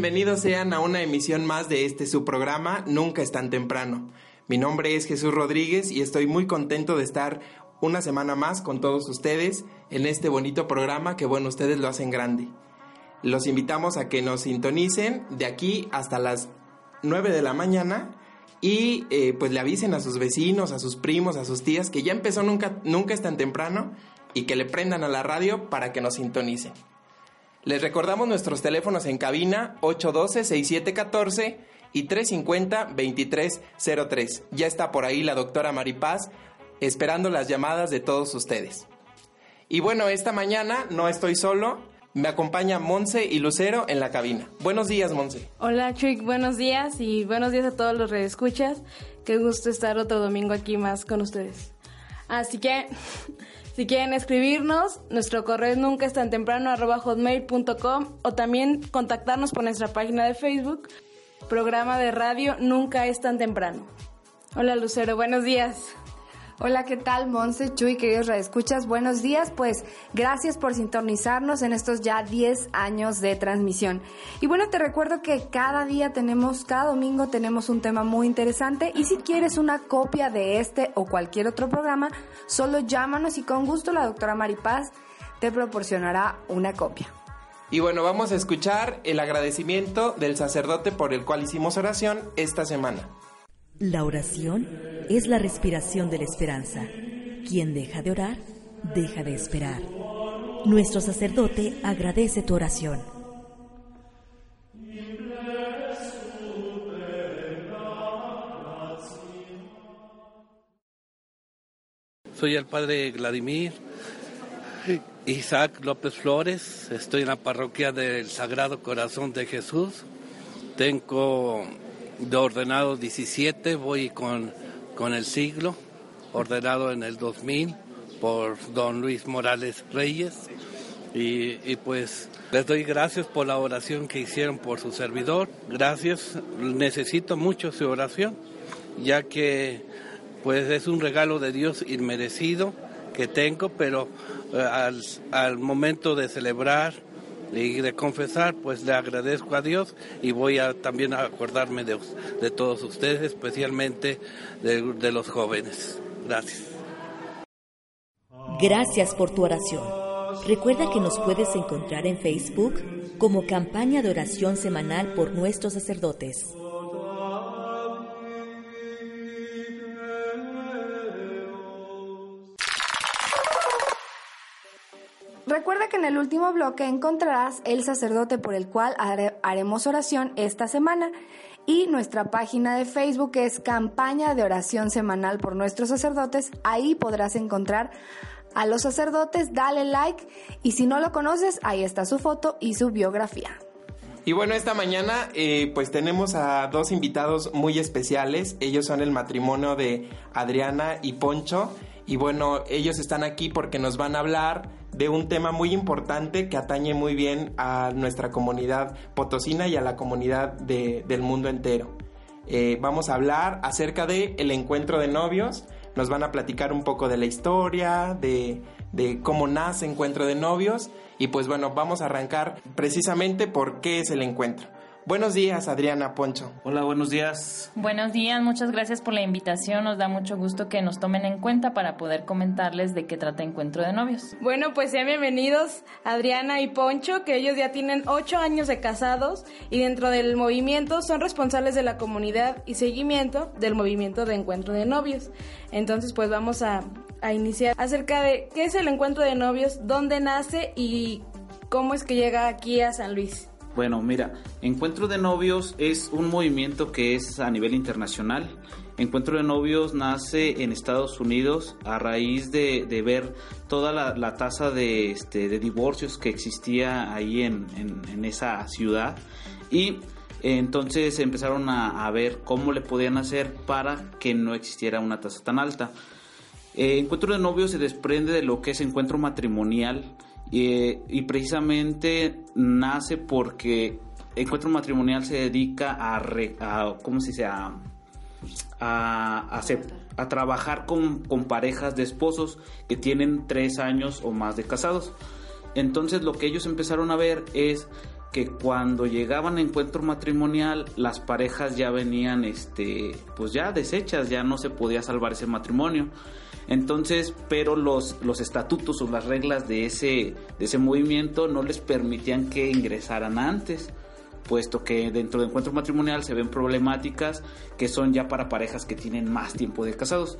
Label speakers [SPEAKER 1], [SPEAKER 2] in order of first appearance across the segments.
[SPEAKER 1] Bienvenidos sean a una emisión más de este su programa Nunca es tan temprano. Mi nombre es Jesús Rodríguez y estoy muy contento de estar una semana más con todos ustedes en este bonito programa que bueno, ustedes lo hacen grande. Los invitamos a que nos sintonicen de aquí hasta las 9 de la mañana y eh, pues le avisen a sus vecinos, a sus primos, a sus tías que ya empezó nunca, nunca es tan temprano y que le prendan a la radio para que nos sintonicen. Les recordamos nuestros teléfonos en cabina 812-6714 y 350-2303. Ya está por ahí la doctora Maripaz esperando las llamadas de todos ustedes. Y bueno, esta mañana no estoy solo, me acompaña Monse y Lucero en la cabina. Buenos días, Monse.
[SPEAKER 2] Hola Trick, buenos días y buenos días a todos los redescuchas. Qué gusto estar otro domingo aquí más con ustedes. Así que, si quieren escribirnos, nuestro correo es nunca es tan temprano hotmail.com o también contactarnos por nuestra página de Facebook, programa de radio Nunca es tan temprano. Hola Lucero, buenos días.
[SPEAKER 3] Hola, ¿qué tal? Monse, Chuy, queridos radioescuchas, buenos días. Pues gracias por sintonizarnos en estos ya 10 años de transmisión. Y bueno, te recuerdo que cada día tenemos, cada domingo tenemos un tema muy interesante y si quieres una copia de este o cualquier otro programa, solo llámanos y con gusto la doctora Maripaz te proporcionará una copia.
[SPEAKER 1] Y bueno, vamos a escuchar el agradecimiento del sacerdote por el cual hicimos oración esta semana.
[SPEAKER 4] La oración es la respiración de la esperanza. Quien deja de orar, deja de esperar. Nuestro sacerdote agradece tu oración.
[SPEAKER 5] Soy el padre Vladimir Isaac López Flores. Estoy en la parroquia del Sagrado Corazón de Jesús. Tengo de ordenado 17, voy con, con el siglo, ordenado en el 2000 por don Luis Morales Reyes. Y, pues les doy gracias por la oración que hicieron por su servidor. Gracias, necesito mucho su oración, ya que pues es un regalo de Dios inmerecido que tengo, pero eh, al momento de celebrar y de confesar, pues le agradezco a Dios y voy a también a acordarme de, de todos ustedes, especialmente de, de los jóvenes. Gracias.
[SPEAKER 4] Gracias por tu oración. Recuerda que nos puedes encontrar en Facebook como campaña de oración semanal por nuestros sacerdotes.
[SPEAKER 3] En el último bloque encontrarás el sacerdote por el cual hare- haremos oración esta semana y nuestra página de Facebook es campaña de oración semanal por nuestros sacerdotes. Ahí podrás encontrar a los sacerdotes, dale like y si no lo conoces, ahí está su foto y su biografía.
[SPEAKER 1] Y bueno, esta mañana eh, pues tenemos a dos invitados muy especiales. Ellos son el matrimonio de Adriana y Poncho. Y bueno, ellos están aquí porque nos van a hablar de un tema muy importante que atañe muy bien a nuestra comunidad potosina y a la comunidad de- del mundo entero. Eh, vamos a hablar acerca de el encuentro de novios. Nos van a platicar un poco de la historia, de, cómo nace Encuentro de Novios. Y pues bueno, vamos a arrancar precisamente por qué es el encuentro. Buenos días, Adriana Poncho.
[SPEAKER 6] Hola, buenos días.
[SPEAKER 7] Buenos días, muchas gracias por la invitación. Nos da mucho gusto que nos tomen en cuenta para poder comentarles de qué trata Encuentro de Novios.
[SPEAKER 2] Bueno, pues sean bienvenidos Adriana y Poncho, que ellos ya tienen ocho años de casados y dentro del movimiento son responsables de la comunidad y seguimiento del movimiento de Encuentro de Novios. Entonces, pues vamos a, a iniciar acerca de qué es el Encuentro de Novios, dónde nace y cómo es que llega aquí a San Luis.
[SPEAKER 6] Bueno, mira, Encuentro de Novios es un movimiento que es a nivel internacional. Encuentro de Novios nace en Estados Unidos a raíz de, de ver toda la, la tasa de, este, de divorcios que existía ahí en, en- esa ciudad. Y entonces empezaron a, a ver cómo le podían hacer para que no existiera una tasa tan alta. Eh, encuentro de novios se desprende de lo que es encuentro matrimonial eh, y precisamente nace porque encuentro matrimonial se dedica a, re- a ¿cómo se? A, a trabajar con, con parejas de esposos que tienen tres años o más de casados. Entonces lo que ellos empezaron a ver es que cuando llegaban a encuentro matrimonial las parejas ya venían este pues ya deshechas, ya no se podía salvar ese matrimonio. Entonces, pero los, los estatutos o las reglas de ese, ese movimiento no les permitían que ingresaran antes, puesto que dentro de encuentro matrimonial se ven problemáticas que son ya para parejas que tienen más tiempo de casados.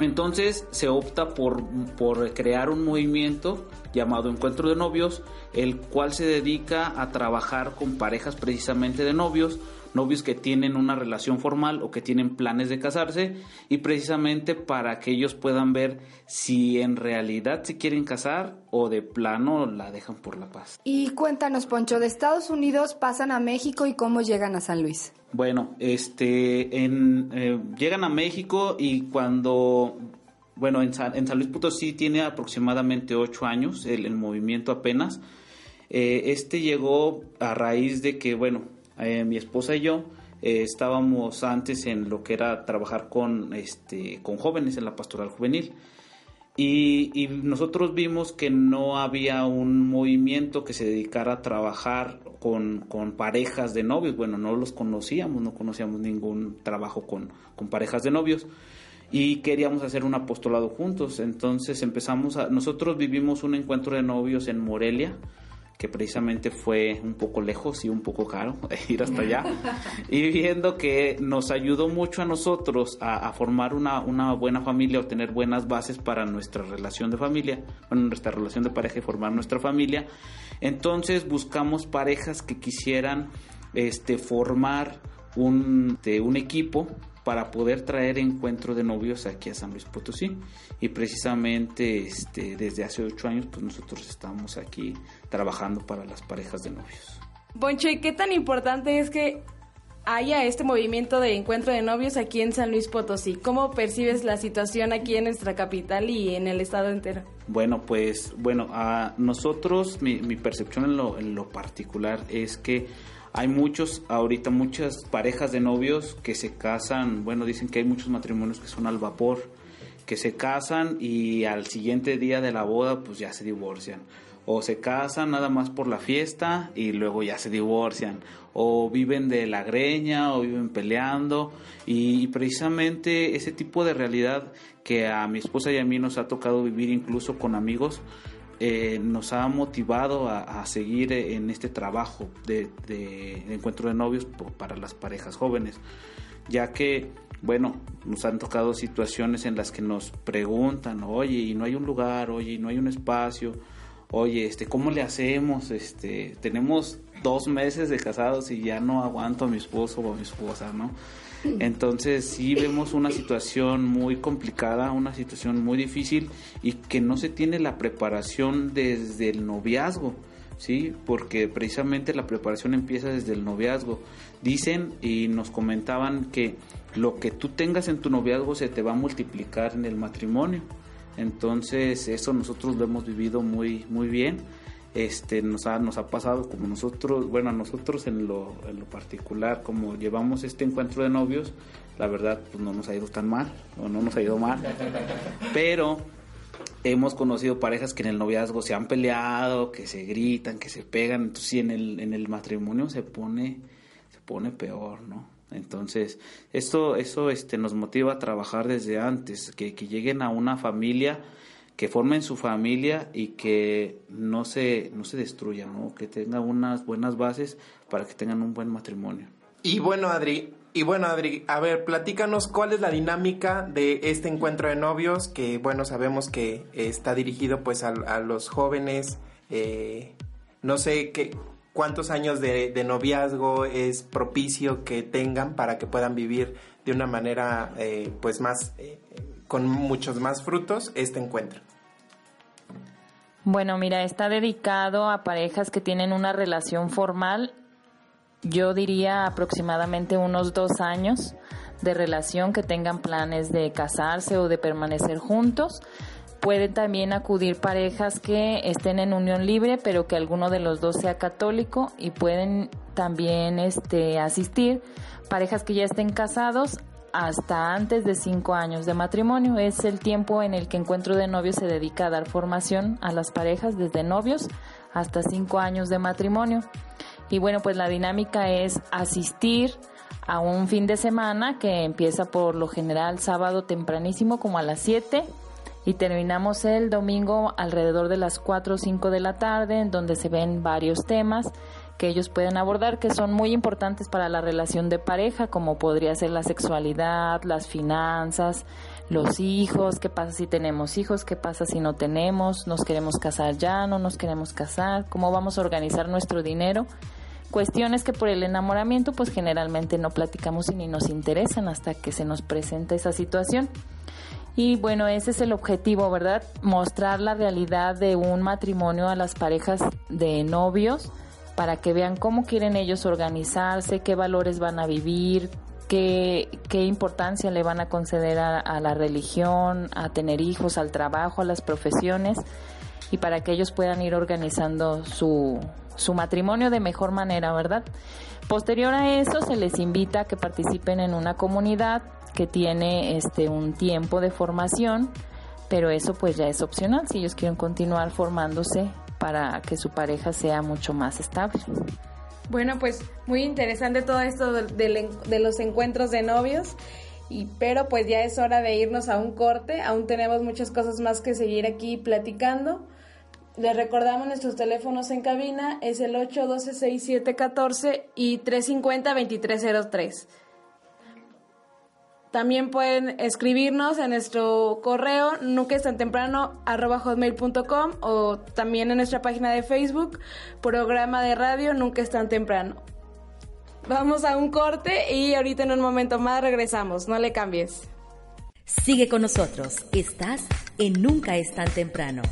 [SPEAKER 6] Entonces se opta por, por crear un movimiento llamado Encuentro de Novios, el cual se dedica a trabajar con parejas precisamente de novios, novios que tienen una relación formal o que tienen planes de casarse y precisamente para que ellos puedan ver si en realidad se quieren casar o de plano la dejan por la paz.
[SPEAKER 3] Y cuéntanos, Poncho, de Estados Unidos pasan a México y cómo llegan a San Luis.
[SPEAKER 6] Bueno, este, en, eh, llegan a México y cuando, bueno, en San, en San Luis Potosí tiene aproximadamente ocho años el, el movimiento apenas. Eh, este llegó a raíz de que, bueno, eh, mi esposa y yo eh, estábamos antes en lo que era trabajar con, este, con jóvenes en la pastoral juvenil. Y, nosotros vimos que no había un movimiento que se dedicara a trabajar con, con parejas de novios. Bueno, no los conocíamos, no conocíamos ningún trabajo con, con parejas de novios. Y queríamos hacer un apostolado juntos. Entonces empezamos a... Nosotros vivimos un encuentro de novios en Morelia, que precisamente fue un poco lejos y un poco caro ir hasta allá. y viendo que nos ayudó mucho a nosotros a, a formar una, una, buena familia o tener buenas bases para nuestra relación de familia, bueno, nuestra relación de pareja y formar nuestra familia. Entonces buscamos parejas que quisieran este, formar un, de un equipo para poder traer encuentro de novios aquí a San Luis Potosí y precisamente este desde hace ocho años pues nosotros estamos aquí trabajando para las parejas de novios
[SPEAKER 2] Poncho, ¿y qué tan importante es que haya este movimiento de encuentro de novios aquí en San Luis Potosí? ¿Cómo percibes la situación aquí en nuestra capital y en el estado entero?
[SPEAKER 6] Bueno, pues bueno, a nosotros mi, mi percepción en lo, en lo particular es que hay muchos, ahorita muchas parejas de novios que se casan, bueno, dicen que hay muchos matrimonios que son al vapor, que se casan y al siguiente día de la boda pues ya se divorcian. O se casan nada más por la fiesta y luego ya se divorcian. O viven de la greña o viven peleando. Y, precisamente ese tipo de realidad que a mi esposa y a mí nos ha tocado vivir incluso con amigos, eh, nos ha motivado a, seguir en este trabajo de, de, de encuentro de novios para las parejas jóvenes, ya que, bueno, nos han tocado situaciones en las que nos preguntan, oye, y no hay un lugar, oye, y no hay un espacio, oye, este, ¿cómo le hacemos? Este, tenemos dos meses de casados y ya no aguanto a mi esposo o a mi esposa, ¿no? Entonces sí vemos una situación muy complicada, una situación muy difícil y que no se tiene la preparación desde el noviazgo, ¿sí? Porque precisamente la preparación empieza desde el noviazgo. Dicen y nos comentaban que lo que tú tengas en tu noviazgo se te va a multiplicar en el matrimonio. Entonces eso nosotros lo hemos vivido muy, muy bien este nos ha, nos ha pasado como nosotros, bueno, a nosotros en lo, en lo particular, como llevamos este encuentro de novios, la verdad pues no nos ha ido tan mal, o no nos ha ido mal, pero hemos conocido parejas que en el noviazgo se han peleado, que se gritan, que se pegan, entonces sí, en el, en el matrimonio se pone, se pone peor, ¿no? Entonces, esto, eso este, nos motiva a trabajar desde antes, que, que lleguen a una familia, que formen su familia y que no se, no se destruyan, ¿no? Que tengan unas buenas bases para que tengan un buen matrimonio.
[SPEAKER 1] Y bueno, Adri, y bueno, Adri, a ver, platícanos cuál es la dinámica de este encuentro de novios, que bueno, sabemos que está dirigido pues a, los jóvenes, eh, no sé qué, cuántos años de, de noviazgo es propicio que tengan para que puedan vivir de una manera eh, pues más, eh, con muchos más frutos este encuentro.
[SPEAKER 7] Bueno, mira, está dedicado a parejas que tienen una relación formal, yo diría aproximadamente unos dos años de relación, que tengan planes de casarse o de permanecer juntos. Pueden también acudir parejas que estén en unión libre, pero que alguno de los dos sea católico y pueden también este, asistir parejas que ya estén casados hasta antes de cinco años de matrimonio. Es el tiempo en el que Encuentro de Novios se dedica a dar formación a las parejas desde novios hasta cinco años de matrimonio. Y bueno, pues la dinámica es asistir a un fin de semana que empieza por lo general sábado tempranísimo como a las 7 y terminamos el domingo alrededor de las 4 o 5 de la tarde en donde se ven varios temas que ellos pueden abordar que son muy importantes para la relación de pareja como podría ser la sexualidad, las finanzas, los hijos, qué pasa si tenemos hijos, qué pasa si no tenemos, nos queremos casar ya, no nos queremos casar, cómo vamos a organizar nuestro dinero cuestiones que por el enamoramiento pues generalmente no platicamos y ni nos interesan hasta que se nos presenta esa situación. Y bueno, ese es el objetivo, ¿verdad? Mostrar la realidad de un matrimonio a las parejas de novios para que vean cómo quieren ellos organizarse, qué valores van a vivir, qué, qué importancia le van a conceder a, la religión, a tener hijos, al trabajo, a las profesiones y para que ellos puedan ir organizando su, su matrimonio de mejor manera, ¿verdad? Posterior a eso se les invita a que participen en una comunidad que tiene este un tiempo de formación, pero eso pues ya es opcional si ellos quieren continuar formándose para que su pareja sea mucho más estable.
[SPEAKER 2] Bueno, pues muy interesante todo esto de, de- los encuentros de novios. Y, pero pues ya es hora de irnos a un corte. Aún tenemos muchas cosas más que seguir aquí platicando. Les recordamos nuestros teléfonos en cabina. Es el 812-6714 y 350-2303. También pueden escribirnos en nuestro correo nunca o también en nuestra página de Facebook, programa de radio Nunca es tan temprano. Vamos a un corte y ahorita en un momento más regresamos, no le cambies.
[SPEAKER 4] Sigue con nosotros. Estás en Nunca es tan temprano.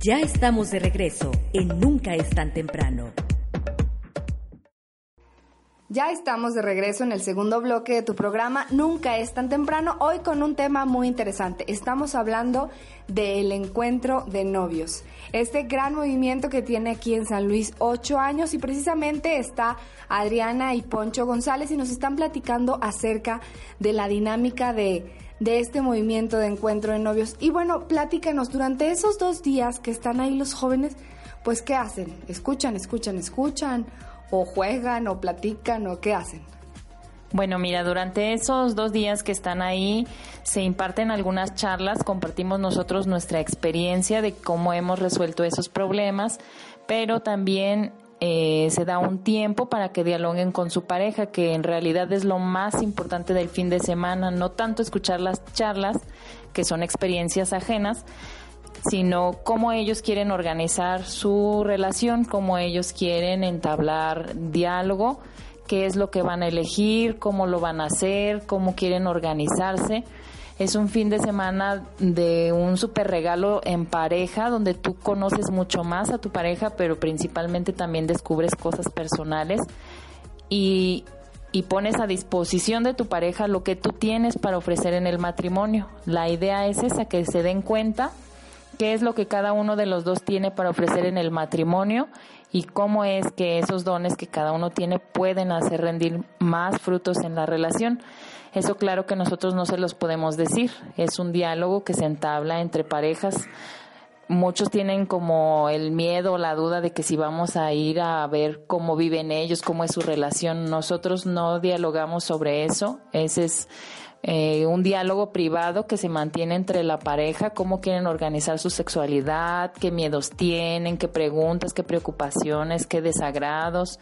[SPEAKER 4] Ya estamos de regreso en Nunca es tan temprano.
[SPEAKER 3] Ya estamos de regreso en el segundo bloque de tu programa Nunca es tan temprano, hoy con un tema muy interesante. Estamos hablando del encuentro de novios. Este gran movimiento que tiene aquí en San Luis ocho años y precisamente está Adriana y Poncho González y nos están platicando acerca de la dinámica de, de este movimiento de encuentro de novios. Y bueno, platícanos, durante esos dos días que están ahí los jóvenes, pues ¿qué hacen? ¿Escuchan, escuchan, escuchan? ¿O juegan, o platican, o qué hacen?
[SPEAKER 7] Bueno, mira, durante esos dos días que están ahí se imparten algunas charlas, compartimos nosotros nuestra experiencia de cómo hemos resuelto esos problemas, pero también eh, se da un tiempo para que dialoguen con su pareja, que en realidad es lo más importante del fin de semana, no tanto escuchar las charlas, que son experiencias ajenas, sino cómo ellos quieren organizar su relación, cómo ellos quieren entablar diálogo, qué es lo que van a elegir, cómo lo van a hacer, cómo quieren organizarse. Es un fin de semana de un super regalo en pareja, donde tú conoces mucho más a tu pareja, pero principalmente también descubres cosas personales y, y pones a disposición de tu pareja lo que tú tienes para ofrecer en el matrimonio. La idea es esa, que se den cuenta qué es lo que cada uno de los dos tiene para ofrecer en el matrimonio y cómo es que esos dones que cada uno tiene pueden hacer rendir más frutos en la relación. Eso claro que nosotros no se los podemos decir. Es un diálogo que se entabla entre parejas. Muchos tienen como el miedo la duda de que si vamos a ir a ver cómo viven ellos, cómo es su relación. Nosotros no dialogamos sobre eso. Ese es eh, un diálogo privado que se mantiene entre la pareja, cómo quieren organizar su sexualidad, qué miedos tienen, qué preguntas, qué preocupaciones, qué desagrados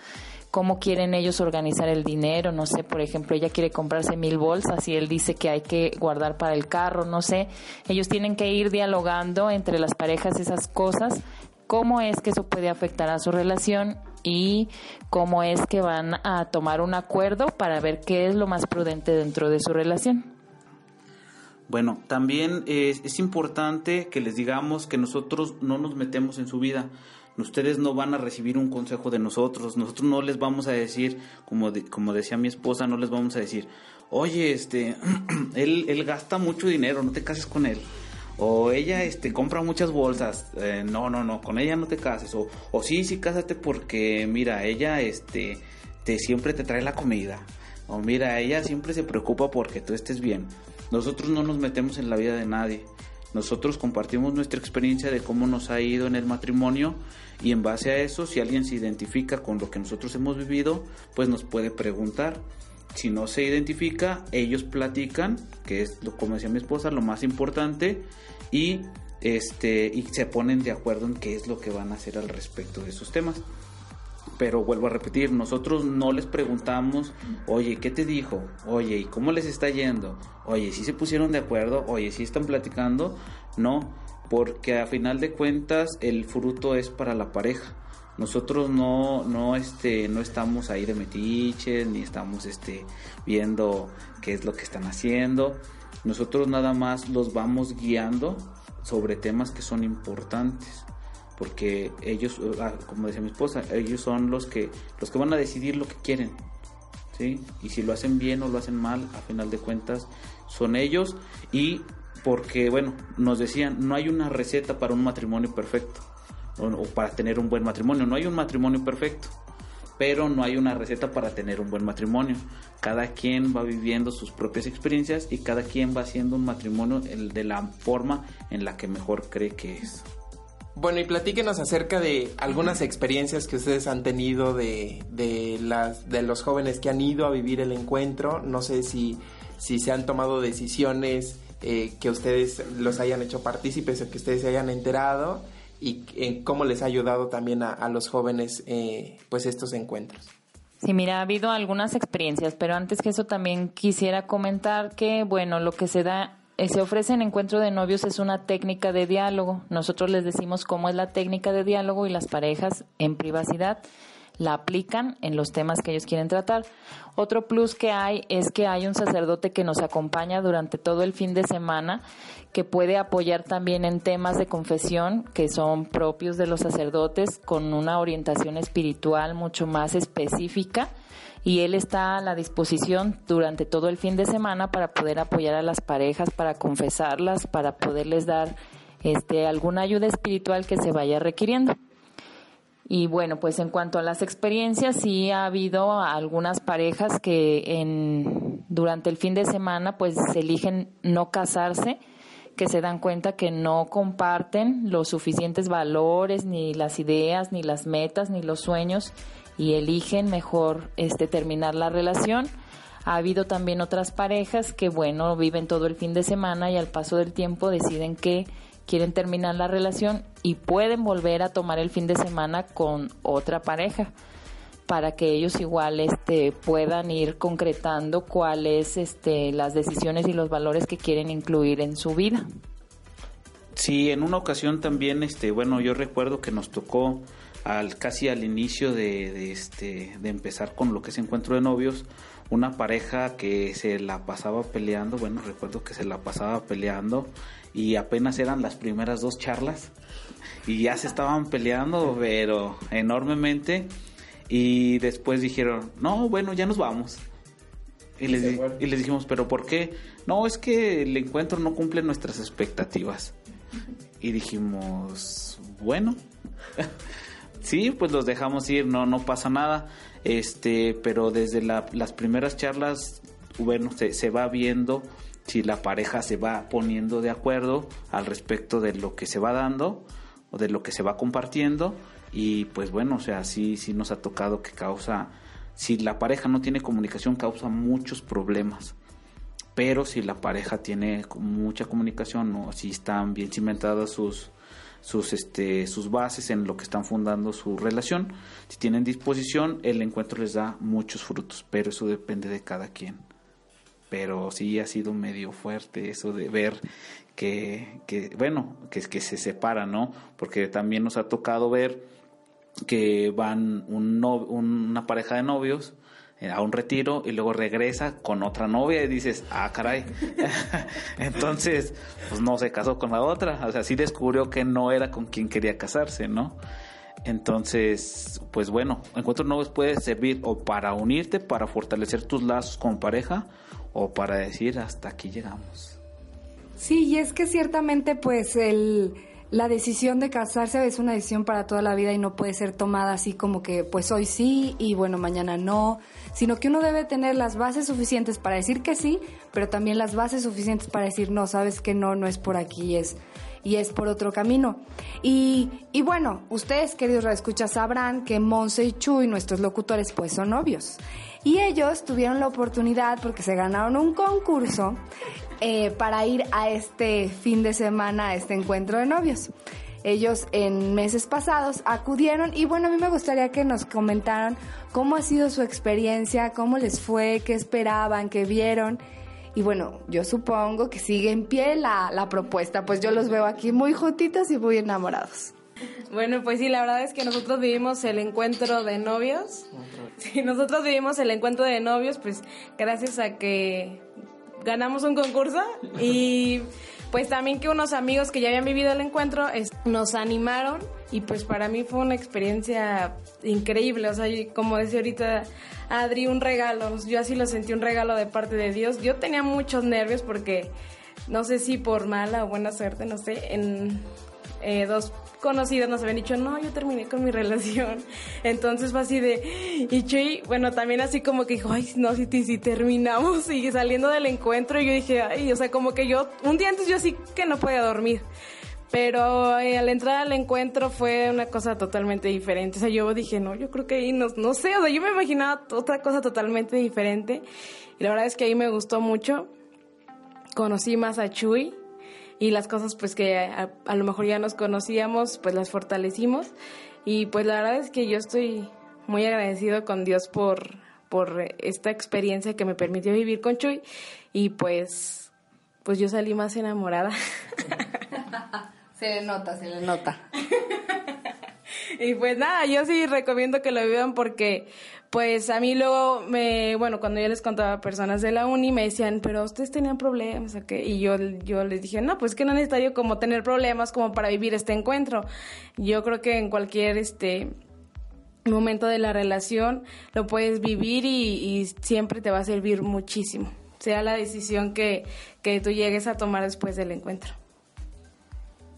[SPEAKER 7] cómo quieren ellos organizar el dinero, no sé, por ejemplo, ella quiere comprarse mil bolsas y él dice que hay que guardar para el carro, no sé, ellos tienen que ir dialogando entre las parejas esas cosas, cómo es que eso puede afectar a su relación y cómo es que van a tomar un acuerdo para ver qué es lo más prudente dentro de su relación.
[SPEAKER 6] Bueno, también es, importante que les digamos que nosotros no nos metemos en su vida. Ustedes no van a recibir un consejo de nosotros. Nosotros no les vamos a decir, como, como decía mi esposa, no les vamos a decir, oye, este, él, él gasta mucho dinero, no te cases con él. O ella este, compra muchas bolsas. eh, no, no, no, con ella no te cases. O, o sí, sí, cásate porque, mira, ella este, te, siempre te trae la comida. O mira, ella siempre se preocupa porque tú estés bien. Nosotros no nos metemos en la vida de nadie. Nosotros compartimos nuestra experiencia de cómo nos ha ido en el matrimonio y en base a eso, si alguien se identifica con lo que nosotros hemos vivido, pues nos puede preguntar. Si no se identifica, ellos platican, que es como decía mi esposa, lo más importante y este y se ponen de acuerdo en qué es lo que van a hacer al respecto de esos temas. Pero vuelvo a repetir, nosotros no les preguntamos, oye, ¿qué te dijo? Oye, ¿y cómo les está yendo? Oye, ¿sí se pusieron de acuerdo? Oye, ¿sí están platicando? No, porque a final de cuentas el fruto es para la pareja. Nosotros no, no, este, no estamos ahí de metiches, ni estamos este, viendo qué es lo que están haciendo. Nosotros nada más los vamos guiando sobre temas que son importantes porque ellos, ah, como decía mi esposa, ellos son los que los que van a decidir lo que quieren, ¿sí? Y si lo hacen bien o lo hacen mal, a final de cuentas son ellos y porque bueno, nos decían, no hay una receta para un matrimonio perfecto o, para tener un buen matrimonio, no hay un matrimonio perfecto. Pero no hay una receta para tener un buen matrimonio. Cada quien va viviendo sus propias experiencias y cada quien va haciendo un matrimonio de la forma en la que mejor cree que es.
[SPEAKER 1] Bueno, y platíquenos acerca de algunas experiencias que ustedes han tenido de, de, las, de los jóvenes que han ido a vivir el encuentro. No sé si, si se han tomado decisiones eh, que ustedes los hayan hecho partícipes o que ustedes se hayan enterado y en cómo les ha ayudado también a, los jóvenes eh, pues estos encuentros.
[SPEAKER 7] Sí, mira, ha habido algunas experiencias, pero antes que eso también quisiera comentar que, bueno, lo que se da, eh, se ofrece en encuentro de novios es una técnica de diálogo. Nosotros les decimos cómo es la técnica de diálogo y las parejas en privacidad la aplican en los temas que ellos quieren tratar. Otro plus que hay es que hay un sacerdote que nos acompaña durante todo el fin de semana que puede apoyar también en temas de confesión que son propios de los sacerdotes con una orientación espiritual mucho más específica y él está a la disposición durante todo el fin de semana para poder apoyar a las parejas, para confesarlas, para poderles dar este alguna ayuda espiritual que se vaya requiriendo. Y bueno, pues en cuanto a las experiencias, sí ha habido algunas parejas que en, durante el fin de semana pues eligen no casarse, que se dan cuenta que no comparten los suficientes valores, ni las ideas, ni las metas, ni los sueños, y eligen mejor este terminar la relación. Ha habido también otras parejas que, bueno, viven todo el fin de semana y al paso del tiempo deciden que quieren terminar la relación y pueden volver a tomar el fin de semana con otra pareja para que ellos igual este puedan ir concretando cuáles este las decisiones y los valores que quieren incluir en su vida.
[SPEAKER 6] Sí, en una ocasión también, este, bueno, yo recuerdo que nos tocó al casi al inicio de, de este de empezar con lo que es encuentro de novios, una pareja que se la pasaba peleando, bueno, recuerdo que se la pasaba peleando y apenas eran las primeras dos charlas y ya se estaban peleando, pero enormemente y después dijeron, "No, bueno, ya nos vamos." Y les, di- y les dijimos, ¿pero por qué? No, es que el encuentro no cumple nuestras expectativas. Y dijimos, bueno, sí, pues los dejamos ir, no, no pasa nada. Este, pero desde la- las primeras charlas bueno, se, se va viendo si la pareja se va poniendo de acuerdo al respecto de lo que se va dando o de lo que se va compartiendo. Y pues bueno, o sea, sí, sí nos ha tocado que causa, si la pareja no tiene comunicación causa muchos problemas, pero si la pareja tiene mucha comunicación o si están bien cimentadas sus sus este sus bases en lo que están fundando su relación, si tienen disposición, el encuentro les da muchos frutos, pero eso depende de cada quien pero sí ha sido medio fuerte eso de ver que, que bueno, que, que se separan, ¿no? Porque también nos ha tocado ver que van un no- una pareja de novios a un retiro y luego regresa con otra novia y dices, ah, caray. Entonces, pues no se casó con la otra, o sea, sí descubrió que no era con quien quería casarse, ¿no? Entonces, pues bueno, Encuentros Nuevos puede servir o para unirte, para fortalecer tus lazos con pareja, o para decir hasta aquí llegamos.
[SPEAKER 3] Sí, y es que ciertamente pues el, la decisión de casarse es una decisión para toda la vida y no puede ser tomada así como que pues hoy sí y bueno mañana no, sino que uno debe tener las bases suficientes para decir que sí, pero también las bases suficientes para decir no, sabes que no, no es por aquí, es y es por otro camino. Y, y bueno, ustedes, queridos radioescuchas, sabrán que Monse y Chuy, nuestros locutores, pues son novios. Y ellos tuvieron la oportunidad, porque se ganaron un concurso, eh, para ir a este fin de semana, a este encuentro de novios. Ellos en meses pasados acudieron y bueno, a mí me gustaría que nos comentaran cómo ha sido su experiencia, cómo les fue, qué esperaban, qué vieron. Y bueno, yo supongo que sigue en pie la, la propuesta, pues yo los veo aquí muy juntitos y muy enamorados.
[SPEAKER 2] Bueno, pues sí, la verdad es que nosotros vivimos el encuentro de novios. Sí, nosotros vivimos el encuentro de novios, pues gracias a que ganamos un concurso y pues también que unos amigos que ya habían vivido el encuentro nos animaron y pues para mí fue una experiencia increíble, o sea, como decía ahorita Adri, un regalo, yo así lo sentí un regalo de parte de Dios. Yo tenía muchos nervios porque no sé si por mala o buena suerte, no sé, en eh, dos conocidas nos habían dicho, no, yo terminé con mi relación. Entonces fue así de, y Chuy, bueno, también así como que dijo, ay, no, si, si terminamos y saliendo del encuentro, yo dije, ay, o sea, como que yo, un día antes yo así que no podía dormir. Pero eh, al entrar al encuentro fue una cosa totalmente diferente. O sea, yo dije, no, yo creo que ahí no, no sé, o sea, yo me imaginaba otra cosa totalmente diferente. Y la verdad es que ahí me gustó mucho. Conocí más a Chuy y las cosas pues que a, a lo mejor ya nos conocíamos, pues las fortalecimos. Y pues la verdad es que yo estoy muy agradecido con Dios por, por esta experiencia que me permitió vivir con Chuy. Y pues, pues yo salí más enamorada.
[SPEAKER 3] Se le nota, se le nota.
[SPEAKER 2] Y pues nada, yo sí recomiendo que lo vivan porque pues a mí luego me, bueno, cuando yo les contaba a personas de la uni me decían, pero ustedes tenían problemas, ¿o qué? Y yo, yo les dije, no, pues que no es necesario como tener problemas como para vivir este encuentro. Yo creo que en cualquier, este, momento de la relación lo puedes vivir y, y siempre te va a servir muchísimo, sea la decisión que, que tú llegues a tomar después del encuentro.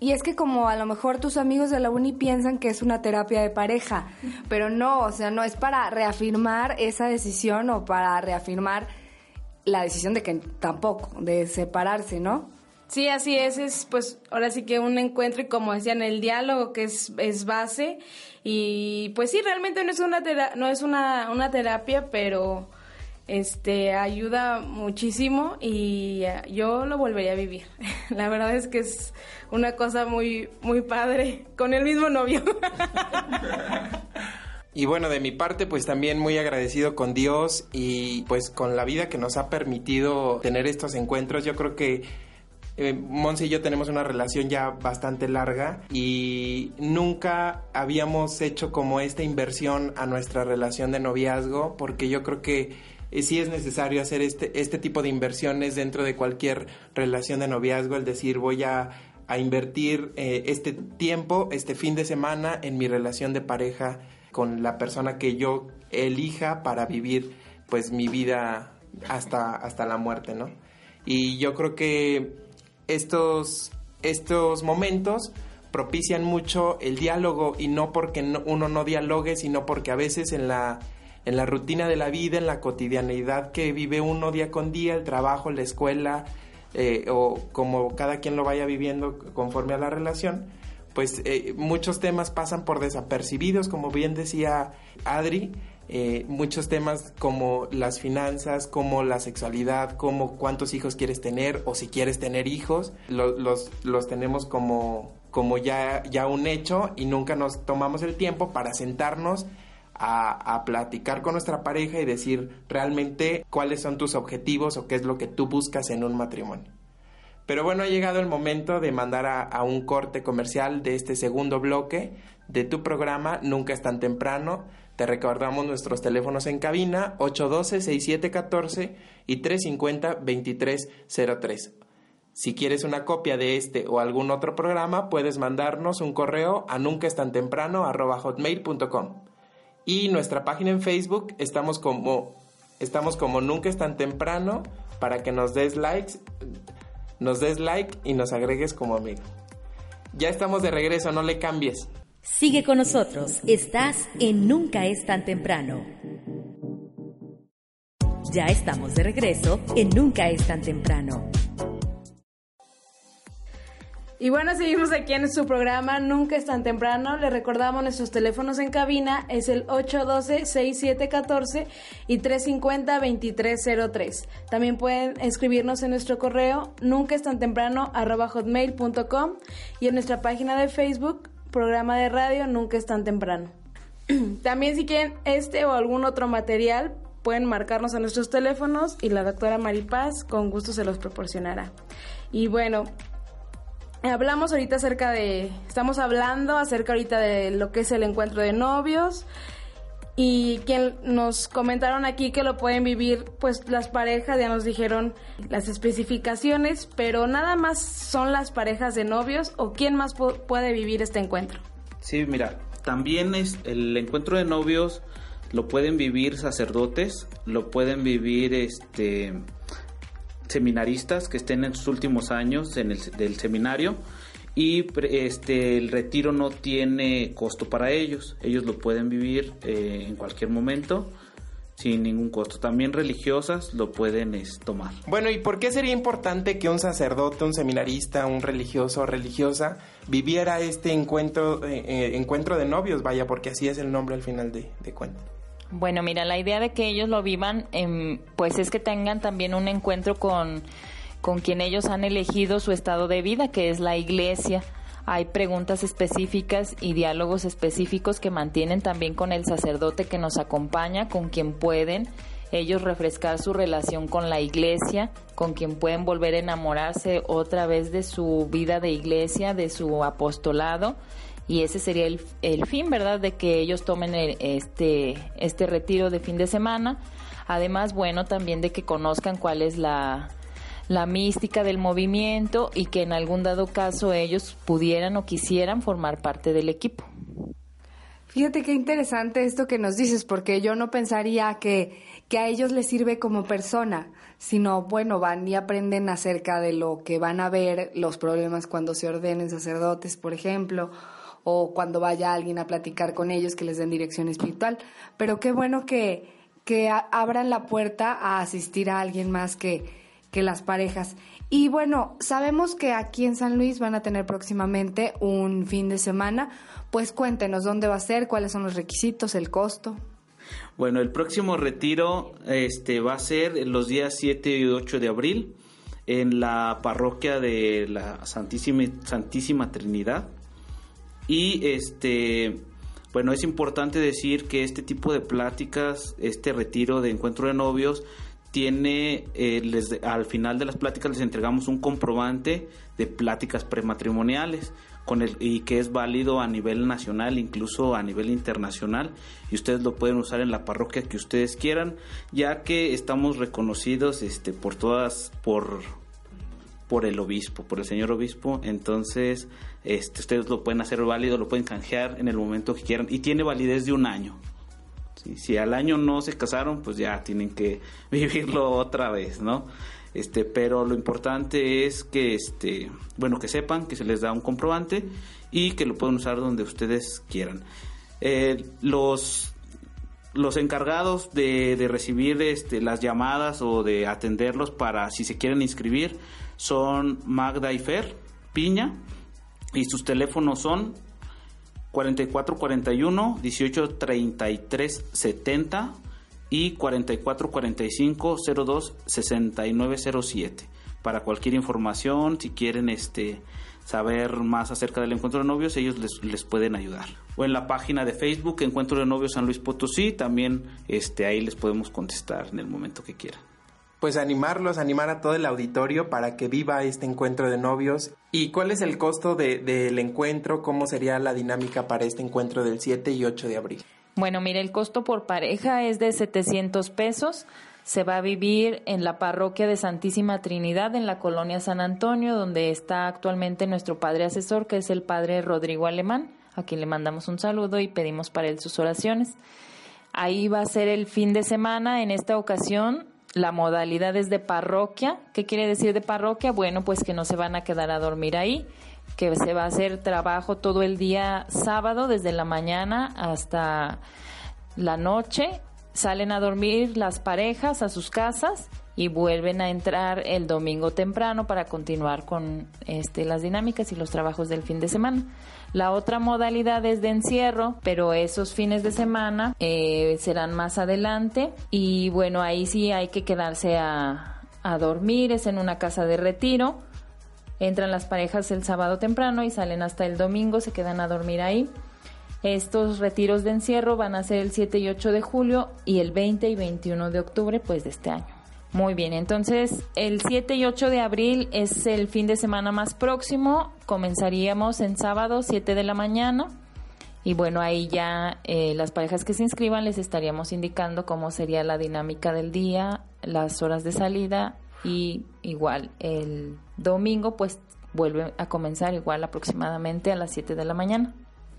[SPEAKER 3] Y es que como a lo mejor tus amigos de la uni piensan que es una terapia de pareja, pero no, o sea, no es para reafirmar esa decisión o para reafirmar la decisión de que tampoco, de separarse, ¿no?
[SPEAKER 2] Sí, así es, es pues ahora sí que un encuentro y como decían, el diálogo que es, es base y pues sí, realmente no es una, tera- no es una, una terapia, pero este ayuda muchísimo y eh, yo lo volvería a vivir. La verdad es que es una cosa muy, muy padre con el mismo novio.
[SPEAKER 1] Y bueno, de mi parte, pues también muy agradecido con Dios y pues con la vida que nos ha permitido tener estos encuentros. Yo creo que eh, Monse y yo tenemos una relación ya bastante larga y nunca habíamos hecho como esta inversión a nuestra relación de noviazgo porque yo creo que eh, sí es necesario hacer este, este tipo de inversiones dentro de cualquier relación de noviazgo, el decir voy a, a invertir eh, este tiempo, este fin de semana en mi relación de pareja con la persona que yo elija para vivir pues mi vida hasta, hasta la muerte, ¿no? Y yo creo que estos, estos momentos propician mucho el diálogo y no porque no- uno no dialogue, sino porque a veces en la, en la rutina de la vida, en la cotidianeidad que vive uno día con día, el trabajo, la escuela, eh, o como cada quien lo vaya viviendo conforme a la relación, pues eh, muchos temas pasan por desapercibidos, como bien decía Adri, eh, muchos temas como las finanzas, como la sexualidad, como cuántos hijos quieres tener o si quieres tener hijos, lo- los, los tenemos como, como ya, ya un hecho y nunca nos tomamos el tiempo para sentarnos a, platicar con nuestra pareja y decir realmente cuáles son tus objetivos o qué es lo que tú buscas en un matrimonio. Pero bueno, ha llegado el momento de mandar a, un corte comercial de este segundo bloque de tu programa Nunca es tan temprano. Te recordamos nuestros teléfonos en cabina 812-6714 y 350-2303. Si quieres una copia de este o algún otro programa, puedes mandarnos un correo a nuncaestantemprano.hotmail.com Y nuestra página en Facebook estamos como, estamos como Nunca es tan temprano para que nos des likes, nos des like y nos agregues como amigo. Ya estamos de regreso, no le cambies.
[SPEAKER 4] Sigue con nosotros, estás en Nunca es tan temprano. Ya estamos de regreso en Nunca es tan temprano.
[SPEAKER 2] Y bueno, seguimos aquí en su programa Nunca es tan temprano. Le recordamos nuestros teléfonos en cabina. Es el 812-6714 y 350-2303. También pueden escribirnos en nuestro correo nunca es tan temprano hotmail.com y en nuestra página de Facebook, programa de radio Nunca es tan temprano. También si quieren este o algún otro material, pueden marcarnos a nuestros teléfonos y la doctora Maripaz con gusto se los proporcionará. Y bueno, Hablamos ahorita acerca de, estamos hablando acerca ahorita de lo que es el encuentro de novios y quien nos comentaron aquí que lo pueden vivir pues las parejas, ya nos dijeron las especificaciones, pero nada más son las parejas de novios o quién más pu- puede vivir este encuentro.
[SPEAKER 6] Sí, mira, también es el encuentro de novios lo pueden vivir sacerdotes, lo pueden vivir este seminaristas que estén en sus últimos años en el del seminario y este el retiro no tiene costo para ellos, ellos lo pueden vivir eh, en cualquier momento sin ningún costo. También religiosas lo pueden es, tomar.
[SPEAKER 1] Bueno, ¿y por qué sería importante que un sacerdote, un seminarista, un religioso religiosa viviera este encuentro, eh, eh, encuentro de novios? Vaya, porque así es el nombre al final de, de cuentas.
[SPEAKER 7] Bueno, mira, la idea de que ellos lo vivan, em, pues es que tengan también un encuentro con, con quien ellos han elegido su estado de vida, que es la iglesia. Hay preguntas específicas y diálogos específicos que mantienen también con el sacerdote que nos acompaña, con quien pueden ellos refrescar su relación con la iglesia, con quien pueden volver a enamorarse otra vez de su vida de iglesia, de su apostolado y ese sería el, el fin, ¿verdad? De que ellos tomen el- este, este retiro de fin de semana. Además, bueno, también de que conozcan cuál es la, la mística del movimiento y que en algún dado caso ellos pudieran o quisieran formar parte del equipo.
[SPEAKER 3] Fíjate qué interesante esto que nos dices, porque yo no pensaría que, que a ellos les sirve como persona, sino, bueno, van y aprenden acerca de lo que van a ver, los problemas cuando se ordenen sacerdotes, por ejemplo, cuando vaya alguien a platicar con ellos que les den dirección espiritual. Pero qué bueno que, que abran la puerta a asistir a alguien más que, que las parejas. Y bueno, sabemos que aquí en San Luis van a tener próximamente un fin de semana. Pues cuéntenos dónde va a ser, cuáles son los requisitos, el costo.
[SPEAKER 6] Bueno, el próximo retiro este va a ser los días 7 y 8 de abril en la parroquia de la Santísima Santísima Trinidad. Y este bueno, es importante decir que este tipo de pláticas, este retiro de encuentro de novios tiene eh, les- al final de las pláticas les entregamos un comprobante de pláticas prematrimoniales con el y que es válido a nivel nacional incluso a nivel internacional y ustedes lo pueden usar en la parroquia que ustedes quieran ya que estamos reconocidos este por todas por por el obispo, por el señor obispo, entonces este, ustedes lo pueden hacer válido, lo pueden canjear en el momento que quieran y tiene validez de un año. Si al año no se casaron, pues ya tienen que vivirlo otra vez, ¿no? Este, pero lo importante es que, este, bueno, que sepan que se les da un comprobante y que lo pueden usar donde ustedes quieran. Eh, los los encargados de, de recibir este, las llamadas o de atenderlos para si se quieren inscribir son Magda y Fer Piña y sus teléfonos son 4441 1833 70 y 4445 02 6907 para cualquier información si quieren este saber más acerca del encuentro de novios ellos les, les pueden ayudar. O en la página de Facebook Encuentro de Novios San Luis Potosí también este ahí les podemos contestar en el momento que quieran
[SPEAKER 1] Pues animarlos, animar a todo el auditorio para que viva este encuentro de novios. ¿Y cuál es el costo de- del encuentro? ¿Cómo sería la dinámica para este encuentro del 7 y 8 de abril?
[SPEAKER 7] Bueno, mire, el costo por pareja es de 700 pesos. Se va a vivir en la parroquia de Santísima Trinidad, en la colonia San Antonio, donde está actualmente nuestro padre asesor, que es el padre Rodrigo Alemán, a quien le mandamos un saludo y pedimos para él sus oraciones. Ahí va a ser el fin de semana. En esta ocasión, la modalidad es de parroquia. ¿Qué quiere decir de parroquia? Bueno, pues que no se van a quedar a dormir ahí, que se va a hacer trabajo todo el día sábado, desde la mañana hasta la noche. Salen a dormir las parejas a sus casas y vuelven a entrar el domingo temprano para continuar con este, las dinámicas y los trabajos del fin de semana. La otra modalidad es de encierro, pero esos fines de semana eh, serán más adelante y bueno, ahí sí hay que quedarse a, dormir, es en una casa de retiro. Entran las parejas el sábado temprano y salen hasta el domingo, se quedan a dormir ahí. Estos retiros de encierro van a ser el 7 y 8 de julio y el 20 y 21 de octubre pues de este año. Muy bien, entonces el 7 y 8 de abril es el fin de semana más próximo. Comenzaríamos en sábado 7 de la mañana. Y bueno, ahí ya eh, las parejas que se inscriban les estaríamos indicando cómo sería la dinámica del día, las horas de salida y igual el domingo pues vuelve a comenzar igual aproximadamente a las 7 de la mañana.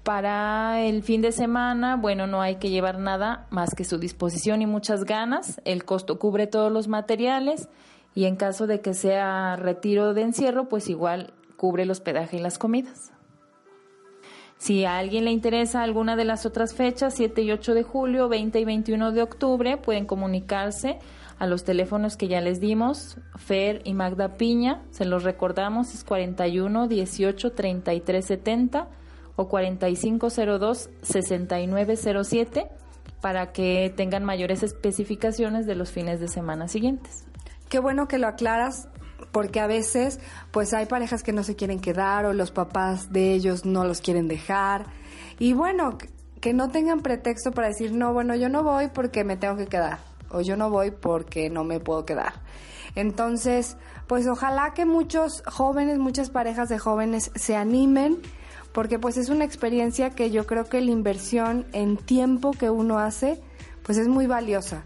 [SPEAKER 7] Para el fin de semana, bueno, no hay que llevar nada más que su disposición y muchas ganas. El costo cubre todos los materiales y en caso de que sea retiro de encierro, pues igual cubre el hospedaje y las comidas. Si a alguien le interesa alguna de las otras fechas, 7 y 8 de julio, 20 y 21 de octubre, pueden comunicarse a los teléfonos que ya les dimos, Fer y Magda Piña, se los recordamos, es 41 18 33 70 o 4502 6907 para que tengan mayores especificaciones de los fines de semana siguientes.
[SPEAKER 3] Qué bueno que lo aclaras porque a veces pues hay parejas que no se quieren quedar o los papás de ellos no los quieren dejar y bueno, que no tengan pretexto para decir, no, bueno, yo no voy porque me tengo que quedar o yo no voy porque no me puedo quedar. Entonces, pues ojalá que muchos jóvenes, muchas parejas de jóvenes se animen porque pues es una experiencia que yo creo que la inversión en tiempo que uno hace pues es muy valiosa.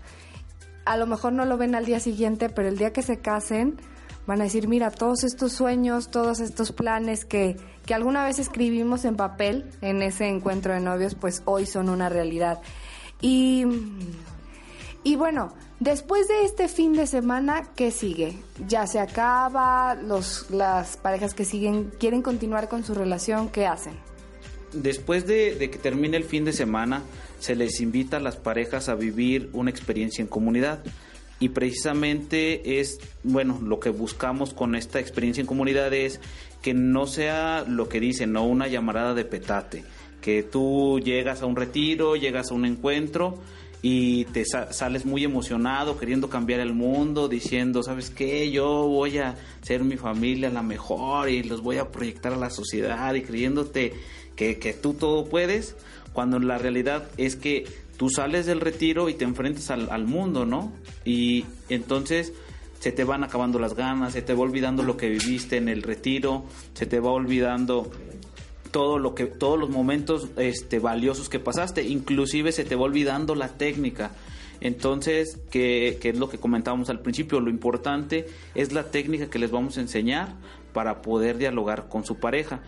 [SPEAKER 3] A lo mejor no lo ven al día siguiente, pero el día que se casen van a decir, mira, todos estos sueños, todos estos planes que, que alguna vez escribimos en papel en ese encuentro de novios, pues hoy son una realidad. Y, y bueno, después de este fin de semana, ¿qué sigue? Ya se acaba, los, las parejas que siguen quieren continuar con su relación, ¿qué hacen?
[SPEAKER 6] Después de, de que termine el fin de semana, se les invita a las parejas a vivir una experiencia en comunidad. Y precisamente es, bueno, lo que buscamos con esta experiencia en comunidad es que no sea lo que dicen, no una llamarada de petate, que tú llegas a un retiro, llegas a un encuentro y te sa- sales muy emocionado, queriendo cambiar el mundo, diciendo, ¿sabes qué? Yo voy a ser mi familia la mejor y los voy a proyectar a la sociedad y creyéndote que, que tú todo puedes, cuando la realidad es que tú sales del retiro y te enfrentas al, al mundo, ¿no? Y entonces se te van acabando las ganas, se te va olvidando lo que viviste en el retiro, se te va olvidando todo lo que todos los momentos este valiosos que pasaste. Inclusive se te va olvidando la técnica. Entonces que, que es lo que comentábamos al principio lo importante es la técnica que les vamos a enseñar para poder dialogar con su pareja.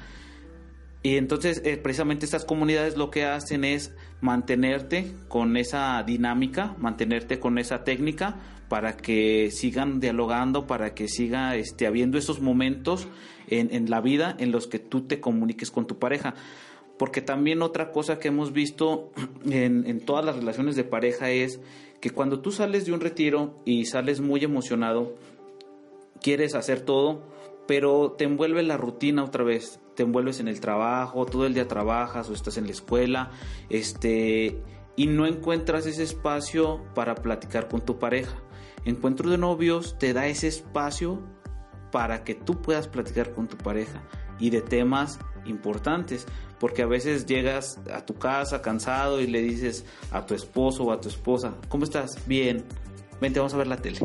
[SPEAKER 6] Y entonces eh, precisamente estas comunidades lo que hacen es mantenerte con esa dinámica, mantenerte con esa técnica para que sigan dialogando, para que siga este, habiendo esos momentos en, la vida en los que tú te comuniques con tu pareja. Porque también otra cosa que hemos visto en, en todas las relaciones de pareja es que cuando tú sales de un retiro y sales muy emocionado, quieres hacer todo, pero te envuelve la rutina otra vez, te envuelves en el trabajo, todo el día trabajas o estás en la escuela, este, y no encuentras ese espacio para platicar con tu pareja. Encuentro de novios te da ese espacio para que tú puedas platicar con tu pareja y de temas importantes, porque a veces llegas a tu casa cansado y le dices a tu esposo o a tu esposa, ¿cómo estás? Bien, vente, vamos a ver la tele.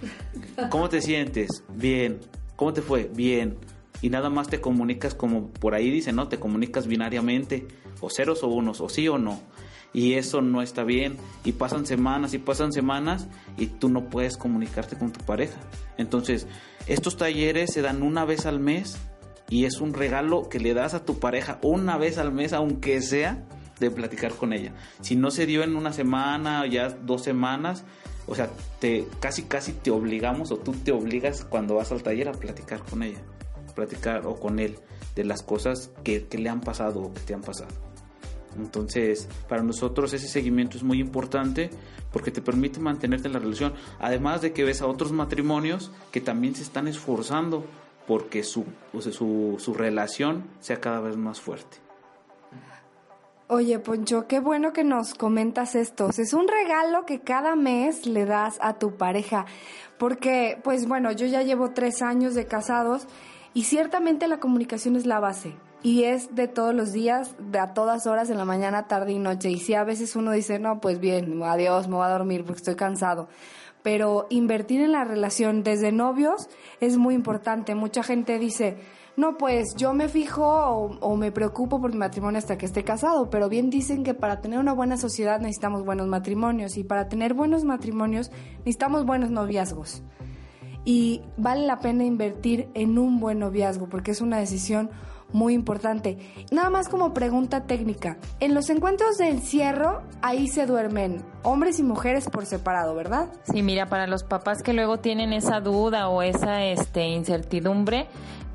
[SPEAKER 6] ¿Cómo te sientes? Bien. ¿Cómo te fue? Bien. Y nada más te comunicas como por ahí dice, ¿no? Te comunicas binariamente, o ceros o unos, o sí o no. Y eso no está bien. Y pasan semanas y pasan semanas y tú no puedes comunicarte con tu pareja. Entonces, estos talleres se dan una vez al mes y es un regalo que le das a tu pareja una vez al mes, aunque sea de platicar con ella. Si no se dio en una semana o ya dos semanas, o sea, te casi casi te obligamos o tú te obligas cuando vas al taller a platicar con ella, platicar o con él de las cosas que, que le han pasado o que te han pasado. Entonces, para nosotros ese seguimiento es muy importante porque te permite mantenerte en la relación. Además de que ves a otros matrimonios que también se están esforzando porque su, o sea, su, su relación sea cada vez más fuerte.
[SPEAKER 3] Oye, Poncho, qué bueno que nos comentas esto. Es un regalo que cada mes le das a tu pareja. Porque, pues bueno, yo ya llevo tres años de casados y ciertamente la comunicación es la base. Y es de todos los días, de a todas horas, en la mañana, tarde y noche. Y si a veces uno dice, no, pues bien, adiós, me voy a dormir porque estoy cansado. Pero invertir en la relación desde novios es muy importante. Mucha gente dice, no, pues yo me fijo o, o, me preocupo por mi matrimonio hasta que esté casado, pero bien dicen que para tener una buena sociedad necesitamos buenos matrimonios y para tener buenos matrimonios necesitamos buenos noviazgos. Y vale la pena invertir en un buen noviazgo porque es una decisión muy importante. Nada más como pregunta técnica. En los encuentros de encierro, ahí se duermen hombres y mujeres por separado, ¿verdad?
[SPEAKER 7] Sí, mira, para los papás que luego tienen esa duda o esa este, incertidumbre,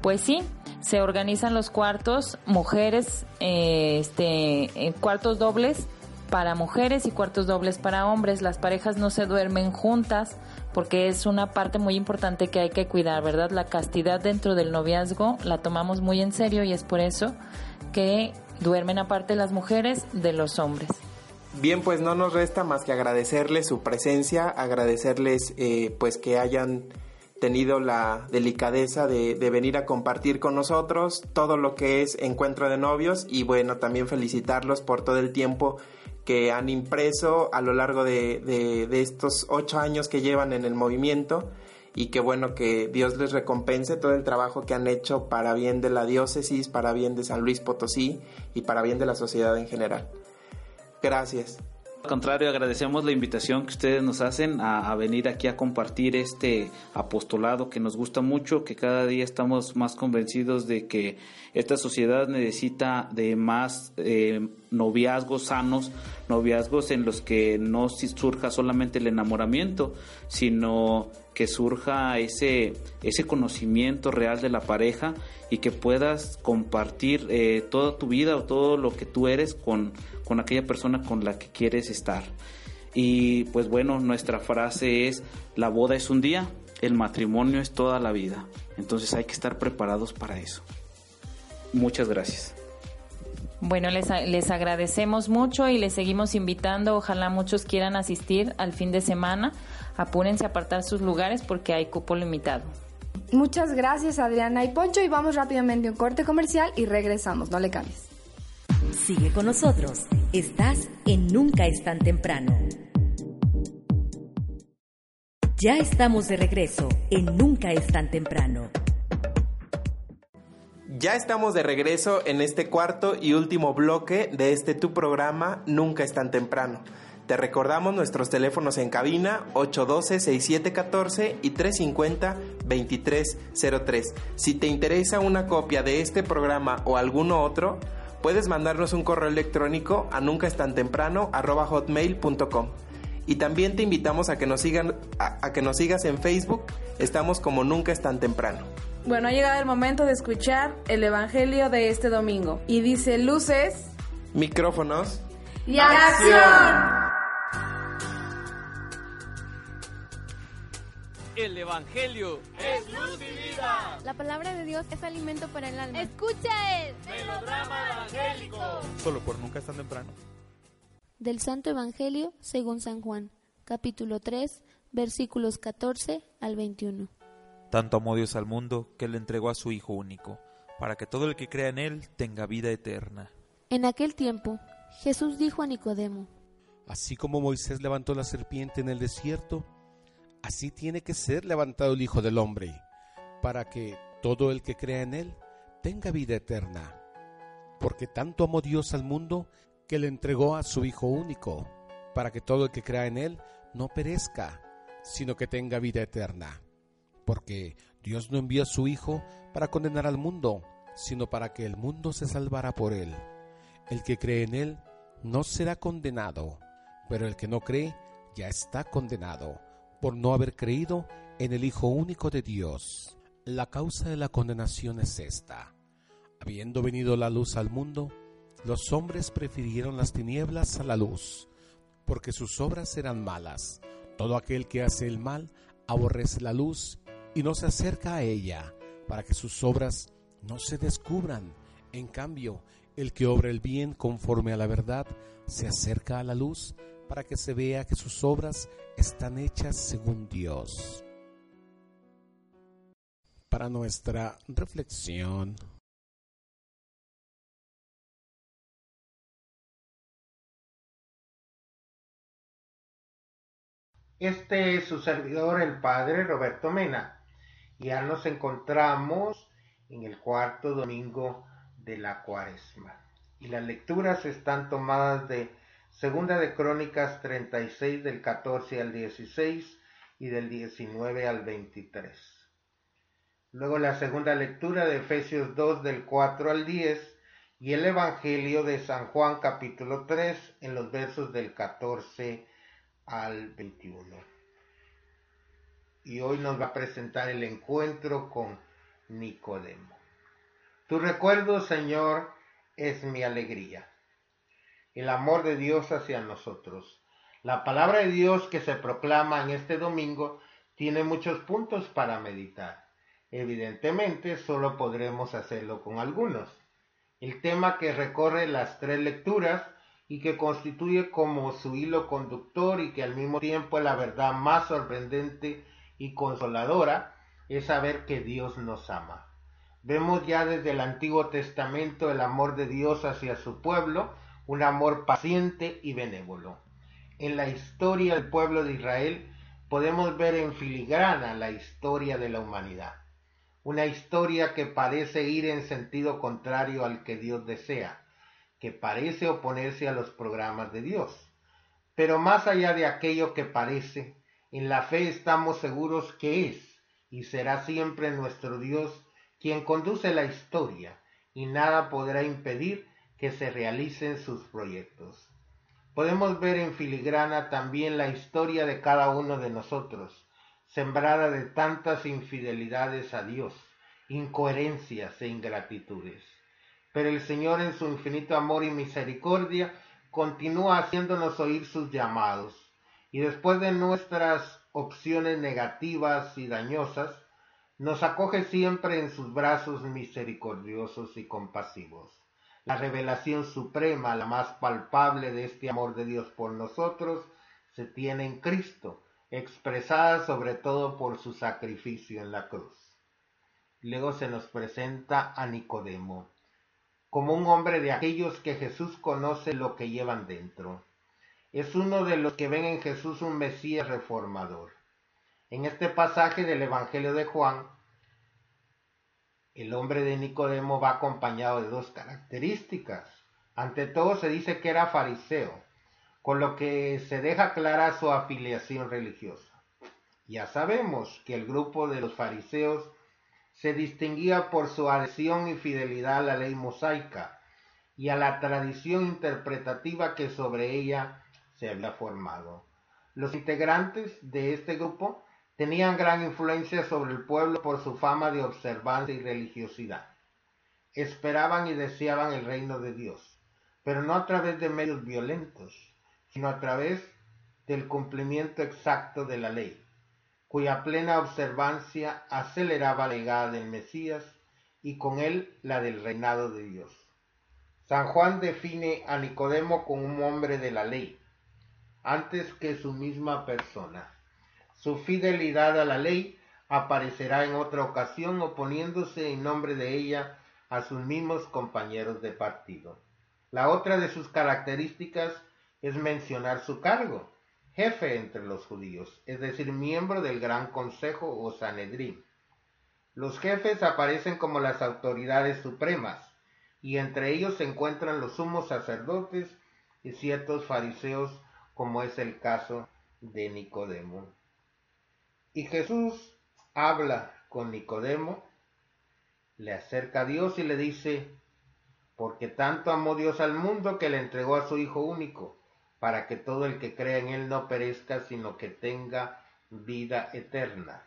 [SPEAKER 7] pues sí, se organizan los cuartos, mujeres, eh, este, eh, cuartos dobles para mujeres y cuartos dobles para hombres. Las parejas no se duermen juntas porque es una parte muy importante que hay que cuidar, ¿verdad? La castidad dentro del noviazgo la tomamos muy en serio y es por eso que duermen aparte las mujeres de los hombres.
[SPEAKER 1] Bien, pues no nos resta más que agradecerles su presencia, agradecerles eh, pues que hayan tenido la delicadeza de, de, venir a compartir con nosotros todo lo que es encuentro de novios y bueno, también felicitarlos por todo el tiempo que han impreso a lo largo de, de, estos ocho años que llevan en el movimiento y que bueno que Dios les recompense todo el trabajo que han hecho para bien de la diócesis, para bien de San Luis Potosí y para bien de la sociedad en general. Gracias.
[SPEAKER 6] Al contrario, agradecemos la invitación que ustedes nos hacen a, a, venir aquí a compartir este apostolado que nos gusta mucho, que cada día estamos más convencidos de que esta sociedad necesita de más eh, noviazgos sanos, noviazgos en los que no surja solamente el enamoramiento, sino que surja ese, ese conocimiento real de la pareja y que puedas compartir eh, toda tu vida o todo lo que tú eres con, con aquella persona con la que quieres estar. Y pues bueno, nuestra frase es, la boda es un día, el matrimonio es toda la vida. Entonces hay que estar preparados para eso. Muchas gracias.
[SPEAKER 7] Bueno, les, les agradecemos mucho y les seguimos invitando. Ojalá muchos quieran asistir al fin de semana. Apúrense a apartar sus lugares porque hay cupo limitado.
[SPEAKER 3] Muchas gracias Adriana y Poncho y vamos rápidamente a un corte comercial y regresamos, no le cambies.
[SPEAKER 4] Sigue con nosotros, estás en Nunca es tan temprano. Ya estamos de regreso en Nunca es tan temprano.
[SPEAKER 1] Ya estamos de regreso en este cuarto y último bloque de este tu programa Nunca es tan temprano. Te recordamos nuestros teléfonos en cabina 812-6714 y 350-2303. Si te interesa una copia de este programa o alguno otro, puedes mandarnos un correo electrónico a nuncaestantemprano.hotmail.com y también te invitamos a que, nos a que nos sigas en Facebook, estamos como Nunca es tan temprano.
[SPEAKER 2] Bueno, ha llegado el momento de escuchar el Evangelio de este domingo. Y dice luces
[SPEAKER 1] Micrófonos.
[SPEAKER 3] ¡Y acción!
[SPEAKER 8] El Evangelio es luz y vida.
[SPEAKER 9] La palabra de Dios es alimento para el alma.
[SPEAKER 10] Escucha el
[SPEAKER 8] Melodrama evangélico.
[SPEAKER 11] Solo por nunca es tan temprano.
[SPEAKER 9] Del Santo Evangelio según San Juan, capítulo 3, versículos 14 al 21.
[SPEAKER 11] Tanto amó Dios al mundo que le entregó a su Hijo único, para que todo el que crea en Él tenga vida eterna.
[SPEAKER 9] En aquel tiempo, Jesús dijo a Nicodemo,
[SPEAKER 12] Así como Moisés levantó la serpiente en el desierto, así tiene que ser levantado el Hijo del Hombre, para que todo el que crea en Él tenga vida eterna. Porque tanto amó Dios al mundo que le entregó a su Hijo único, para que todo el que crea en Él no perezca, sino que tenga vida eterna. Porque Dios no envió a su Hijo para condenar al mundo, sino para que el mundo se salvara por Él. El que cree en Él no será condenado, pero el que no cree ya está condenado por no haber creído en el Hijo único de Dios. La causa de la condenación es esta. Habiendo venido la luz al mundo, los hombres prefirieron las tinieblas a la luz, porque sus obras eran malas. Todo aquel que hace el mal aborrece la luz y no se acerca a ella, para que sus obras no se descubran. En cambio, el que obra el bien conforme a la verdad se acerca a la luz para que se vea que sus obras están hechas según Dios. Para nuestra reflexión.
[SPEAKER 13] Este es su servidor, el Padre Roberto Mena. Ya nos encontramos en el cuarto domingo de la cuaresma. Y las lecturas están tomadas de Segunda de Crónicas 36 del 14 al 16 y del 19 al 23. Luego la segunda lectura de Efesios 2 del 4 al 10 y el Evangelio de San Juan capítulo 3 en los versos del 14 al 21. Y hoy nos va a presentar el encuentro con Nicodemo. Tu recuerdo, Señor, es mi alegría. El amor de Dios hacia nosotros. La palabra de Dios que se proclama en este domingo tiene muchos puntos para meditar. Evidentemente, solo podremos hacerlo con algunos. El tema que recorre las tres lecturas y que constituye como su hilo conductor y que al mismo tiempo es la verdad más sorprendente y consoladora es saber que Dios nos ama. Vemos ya desde el Antiguo Testamento el amor de Dios hacia su pueblo, un amor paciente y benévolo. En la historia del pueblo de Israel podemos ver en filigrana la historia de la humanidad, una historia que parece ir en sentido contrario al que Dios desea, que parece oponerse a los programas de Dios. Pero más allá de aquello que parece, en la fe estamos seguros que es y será siempre nuestro Dios quien conduce la historia y nada podrá impedir que se realicen sus proyectos. Podemos ver en filigrana también la historia de cada uno de nosotros, sembrada de tantas infidelidades a Dios, incoherencias e ingratitudes. Pero el Señor en su infinito amor y misericordia continúa haciéndonos oír sus llamados, y después de nuestras opciones negativas y dañosas, nos acoge siempre en sus brazos misericordiosos y compasivos. La revelación suprema, la más palpable de este amor de Dios por nosotros, se tiene en Cristo, expresada sobre todo por su sacrificio en la cruz. Luego se nos presenta a Nicodemo, como un hombre de aquellos que Jesús conoce lo que llevan dentro. Es uno de los que ven en Jesús un Mesías reformador. En este pasaje del Evangelio de Juan, el hombre de Nicodemo va acompañado de dos características. Ante todo se dice que era fariseo, con lo que se deja clara su afiliación religiosa. Ya sabemos que el grupo de los fariseos se distinguía por su adhesión y fidelidad a la ley mosaica y a la tradición interpretativa que sobre ella se había formado. Los integrantes de este grupo Tenían gran influencia sobre el pueblo por su fama de observancia y religiosidad. Esperaban y deseaban el reino de Dios, pero no a través de medios violentos, sino a través del cumplimiento exacto de la ley, cuya plena observancia aceleraba la llegada del Mesías y con él la del reinado de Dios. San Juan define a Nicodemo como un hombre de la ley, antes que su misma persona. Su fidelidad a la ley aparecerá en otra ocasión oponiéndose en nombre de ella a sus mismos compañeros de partido. La otra de sus características es mencionar su cargo, jefe entre los judíos, es decir, miembro del Gran Consejo o Sanedrín. Los jefes aparecen como las autoridades supremas, y entre ellos se encuentran los sumos sacerdotes y ciertos fariseos, como es el caso de Nicodemo. Y Jesús habla con Nicodemo, le acerca a Dios y le dice, porque tanto amó Dios al mundo que le entregó a su Hijo único, para que todo el que crea en Él no perezca, sino que tenga vida eterna.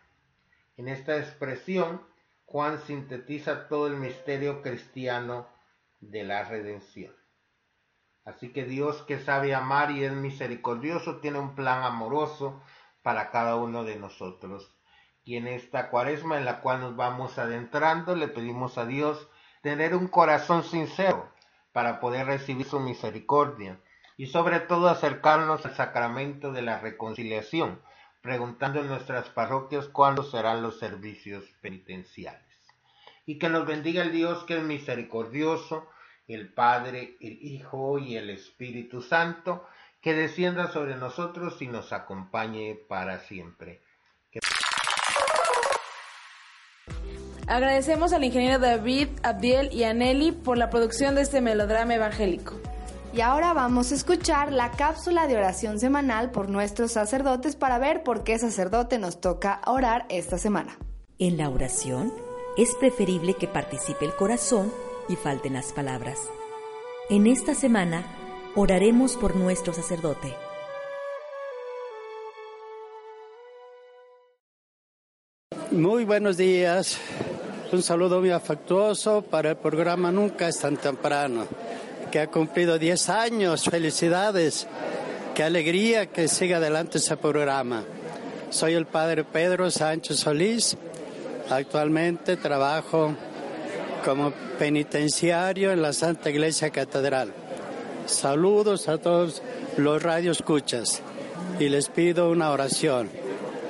[SPEAKER 13] En esta expresión, Juan sintetiza todo el misterio cristiano de la redención. Así que Dios que sabe amar y es misericordioso tiene un plan amoroso para cada uno de nosotros. Y en esta cuaresma en la cual nos vamos adentrando, le pedimos a Dios tener un corazón sincero para poder recibir su misericordia y sobre todo acercarnos al sacramento de la reconciliación, preguntando en nuestras parroquias cuándo serán los servicios penitenciales. Y que nos bendiga el Dios que es misericordioso, el Padre, el Hijo y el Espíritu Santo, que descienda sobre nosotros y nos acompañe para siempre. Que-
[SPEAKER 2] Agradecemos al ingeniero David, Abdiel y a Nelly por la producción de este melodrama evangélico.
[SPEAKER 3] Y ahora vamos a escuchar la cápsula de oración semanal por nuestros sacerdotes para ver por qué sacerdote nos toca orar esta semana.
[SPEAKER 4] En la oración es preferible que participe el corazón y falten las palabras. En esta semana oraremos por nuestro sacerdote.
[SPEAKER 14] Muy buenos días. Un saludo muy afectuoso para el programa Nunca es tan temprano, que ha cumplido 10 años. Felicidades. Qué alegría que siga adelante ese programa. Soy el padre Pedro Sánchez Solís. Actualmente trabajo como penitenciario en la Santa Iglesia Catedral. Saludos a todos los radioescuchas y les pido una oración.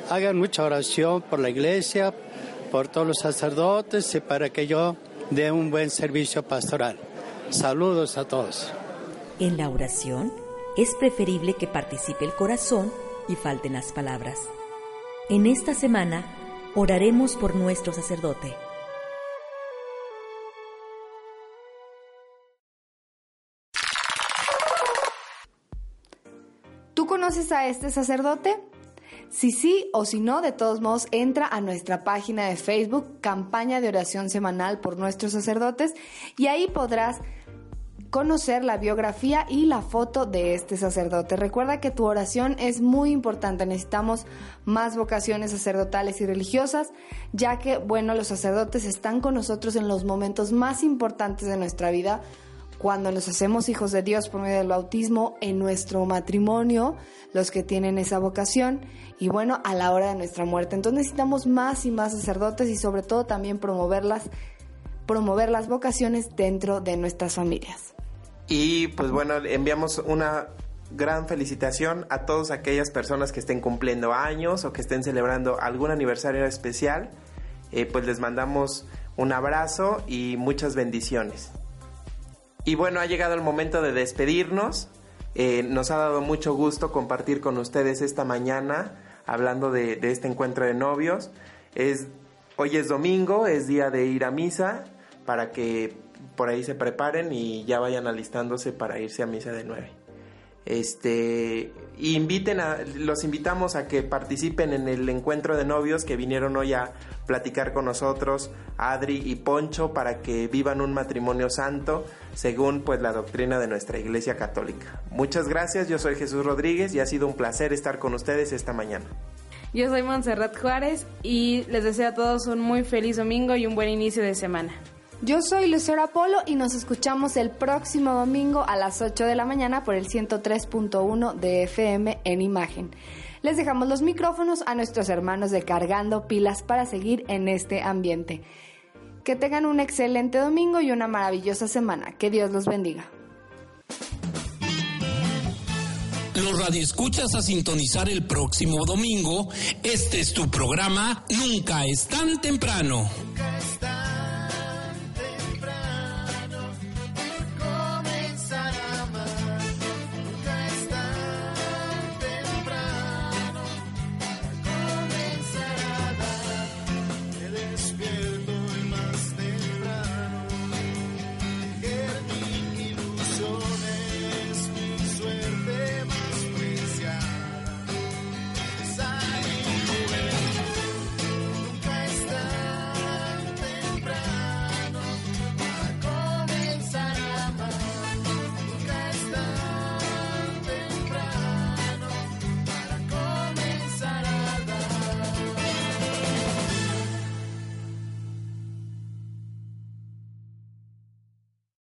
[SPEAKER 14] Hagan mucha oración por la iglesia, por todos los sacerdotes y para que yo dé un buen servicio pastoral. Saludos a todos.
[SPEAKER 4] En la oración es preferible que participe el corazón y falten las palabras. En esta semana oraremos por nuestro sacerdote.
[SPEAKER 3] Conoces a este sacerdote? Si sí o si no, de todos modos, entra a nuestra página de Facebook, campaña de oración semanal por nuestros sacerdotes, y ahí podrás conocer la biografía y la foto de este sacerdote. Recuerda que tu oración es muy importante. Necesitamos más vocaciones sacerdotales y religiosas, ya que, bueno, los sacerdotes están con nosotros en los momentos más importantes de nuestra vida, cuando nos hacemos hijos de Dios por medio del bautismo, en nuestro matrimonio, los que tienen esa vocación, y bueno, a la hora de nuestra muerte. Entonces necesitamos más y más sacerdotes y sobre todo también promoverlas, promover las vocaciones dentro de nuestras familias.
[SPEAKER 1] Y pues bueno, enviamos una gran felicitación a todas aquellas personas que estén cumpliendo años o que estén celebrando algún aniversario especial. Eh, pues les mandamos un abrazo y muchas bendiciones. Y bueno, ha llegado el momento de despedirnos. Eh, nos ha dado mucho gusto compartir con ustedes esta mañana hablando de, de este encuentro de novios. Es, hoy es domingo, es día de ir a misa para que por ahí se preparen y ya vayan alistándose para irse a misa de 9. Este, inviten a, los invitamos a que participen en el encuentro de novios que vinieron hoy a platicar con nosotros, Adri y Poncho, para que vivan un matrimonio santo según pues la doctrina de nuestra Iglesia Católica. Muchas gracias, yo soy Jesús Rodríguez y ha sido un placer estar con ustedes esta mañana.
[SPEAKER 2] Yo soy Montserrat Juárez y les deseo a todos un muy feliz domingo y un buen inicio de semana.
[SPEAKER 3] Yo soy Lucero Apolo y nos escuchamos el próximo domingo a las 8 de la mañana por el 103.1 de FM en imagen. Les dejamos los micrófonos a nuestros hermanos de Cargando Pilas para seguir en este ambiente. Que tengan un excelente domingo y una maravillosa semana. Que Dios los bendiga.
[SPEAKER 15] Los radioescuchas a sintonizar el próximo domingo. Este es tu programa Nunca es tan temprano.